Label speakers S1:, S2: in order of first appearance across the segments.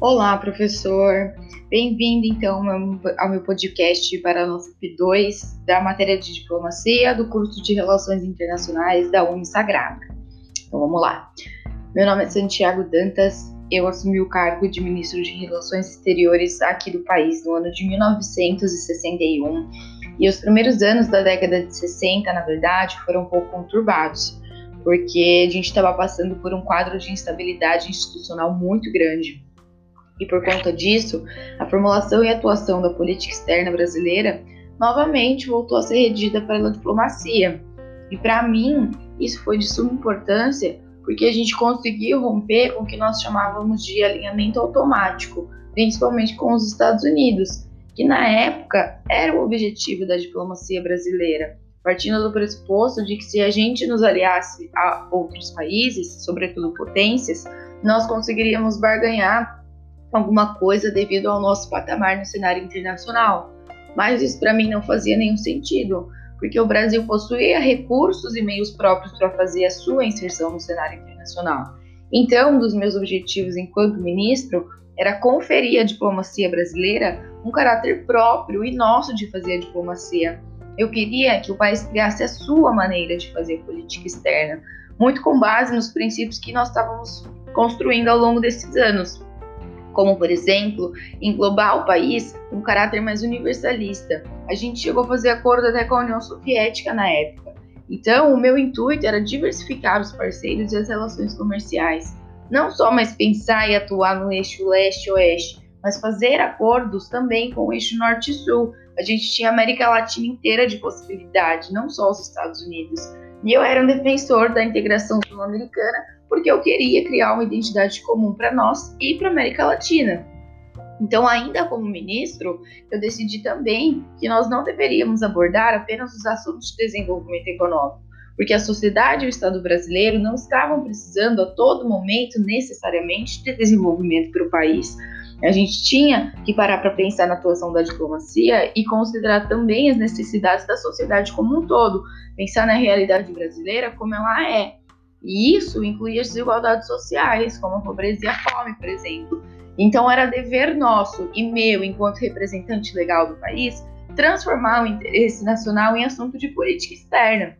S1: Olá, professor. Bem-vindo, então, ao meu podcast para a nossa P2 da matéria de diplomacia do curso de Relações Internacionais da Unisagrada. Então, vamos lá. Meu nome é Santiago Dantas. Eu assumi o cargo de ministro de Relações Exteriores aqui do país no ano de 1961. E os primeiros anos da década de 60, na verdade, foram um pouco conturbados, porque a gente estava passando por um quadro de instabilidade institucional muito grande e por conta disso, a formulação e atuação da política externa brasileira novamente voltou a ser redigida pela diplomacia. E para mim, isso foi de suma importância porque a gente conseguiu romper com o que nós chamávamos de alinhamento automático, principalmente com os Estados Unidos, que na época era o objetivo da diplomacia brasileira, partindo do pressuposto de que se a gente nos aliasse a outros países, sobretudo potências, nós conseguiríamos barganhar alguma coisa devido ao nosso patamar no cenário internacional. Mas isso para mim não fazia nenhum sentido, porque o Brasil possuía recursos e meios próprios para fazer a sua inserção no cenário internacional. Então, um dos meus objetivos enquanto ministro era conferir à diplomacia brasileira um caráter próprio e nosso de fazer a diplomacia. Eu queria que o país criasse a sua maneira de fazer política externa, muito com base nos princípios que nós estávamos construindo ao longo desses anos como, por exemplo, englobar o país com um caráter mais universalista. A gente chegou a fazer acordo até com a União Soviética na época. Então, o meu intuito era diversificar os parceiros e as relações comerciais. Não só mais pensar e atuar no eixo leste-oeste, mas fazer acordos também com o eixo norte-sul. A gente tinha a América Latina inteira de possibilidade, não só os Estados Unidos. E eu era um defensor da integração sul-americana porque eu queria criar uma identidade comum para nós e para a América Latina. Então, ainda como ministro, eu decidi também que nós não deveríamos abordar apenas os assuntos de desenvolvimento econômico, porque a sociedade e o Estado brasileiro não estavam precisando a todo momento necessariamente de desenvolvimento para o país. A gente tinha que parar para pensar na atuação da diplomacia e considerar também as necessidades da sociedade como um todo, pensar na realidade brasileira como ela é, e isso incluía as desigualdades sociais, como a pobreza e a fome, por exemplo. Então era dever nosso e meu, enquanto representante legal do país, transformar o interesse nacional em assunto de política externa.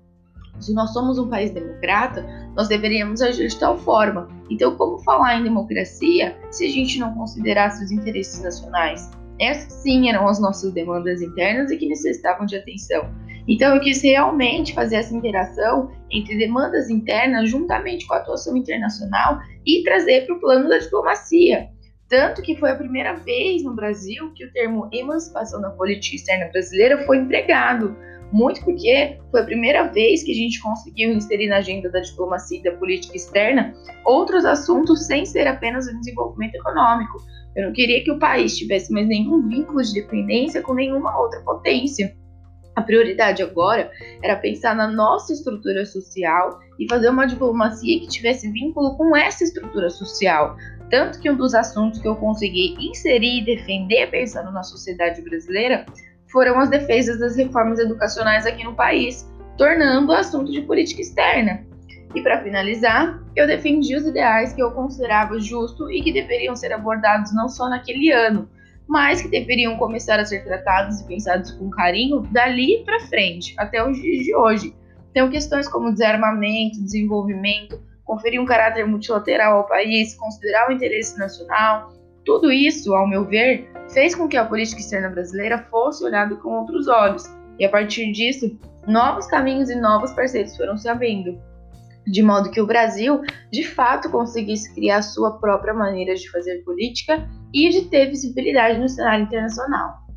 S1: Se nós somos um país democrata, nós deveríamos agir de tal forma. Então, como falar em democracia se a gente não considerasse os interesses nacionais? Essas sim eram as nossas demandas internas e que necessitavam de atenção. Então, eu quis realmente fazer essa interação entre demandas internas juntamente com a atuação internacional e trazer para o plano da diplomacia. Tanto que foi a primeira vez no Brasil que o termo emancipação da política externa brasileira foi empregado. Muito porque foi a primeira vez que a gente conseguiu inserir na agenda da diplomacia e da política externa outros assuntos sem ser apenas o desenvolvimento econômico. Eu não queria que o país tivesse mais nenhum vínculo de dependência com nenhuma outra potência. A prioridade agora era pensar na nossa estrutura social e fazer uma diplomacia que tivesse vínculo com essa estrutura social. Tanto que um dos assuntos que eu consegui inserir e defender pensando na sociedade brasileira foram as defesas das reformas educacionais aqui no país, tornando o assunto de política externa. E para finalizar, eu defendi os ideais que eu considerava justo e que deveriam ser abordados não só naquele ano, mas que deveriam começar a ser tratados e pensados com carinho dali para frente, até os dias de hoje. Então, questões como desarmamento, desenvolvimento, conferir um caráter multilateral ao país, considerar o interesse nacional, tudo isso, ao meu ver, fez com que a política externa brasileira fosse olhada com outros olhos, e a partir disso, novos caminhos e novos parceiros foram se abrindo. De modo que o Brasil, de fato, conseguisse criar sua própria maneira de fazer política e de ter visibilidade no cenário internacional.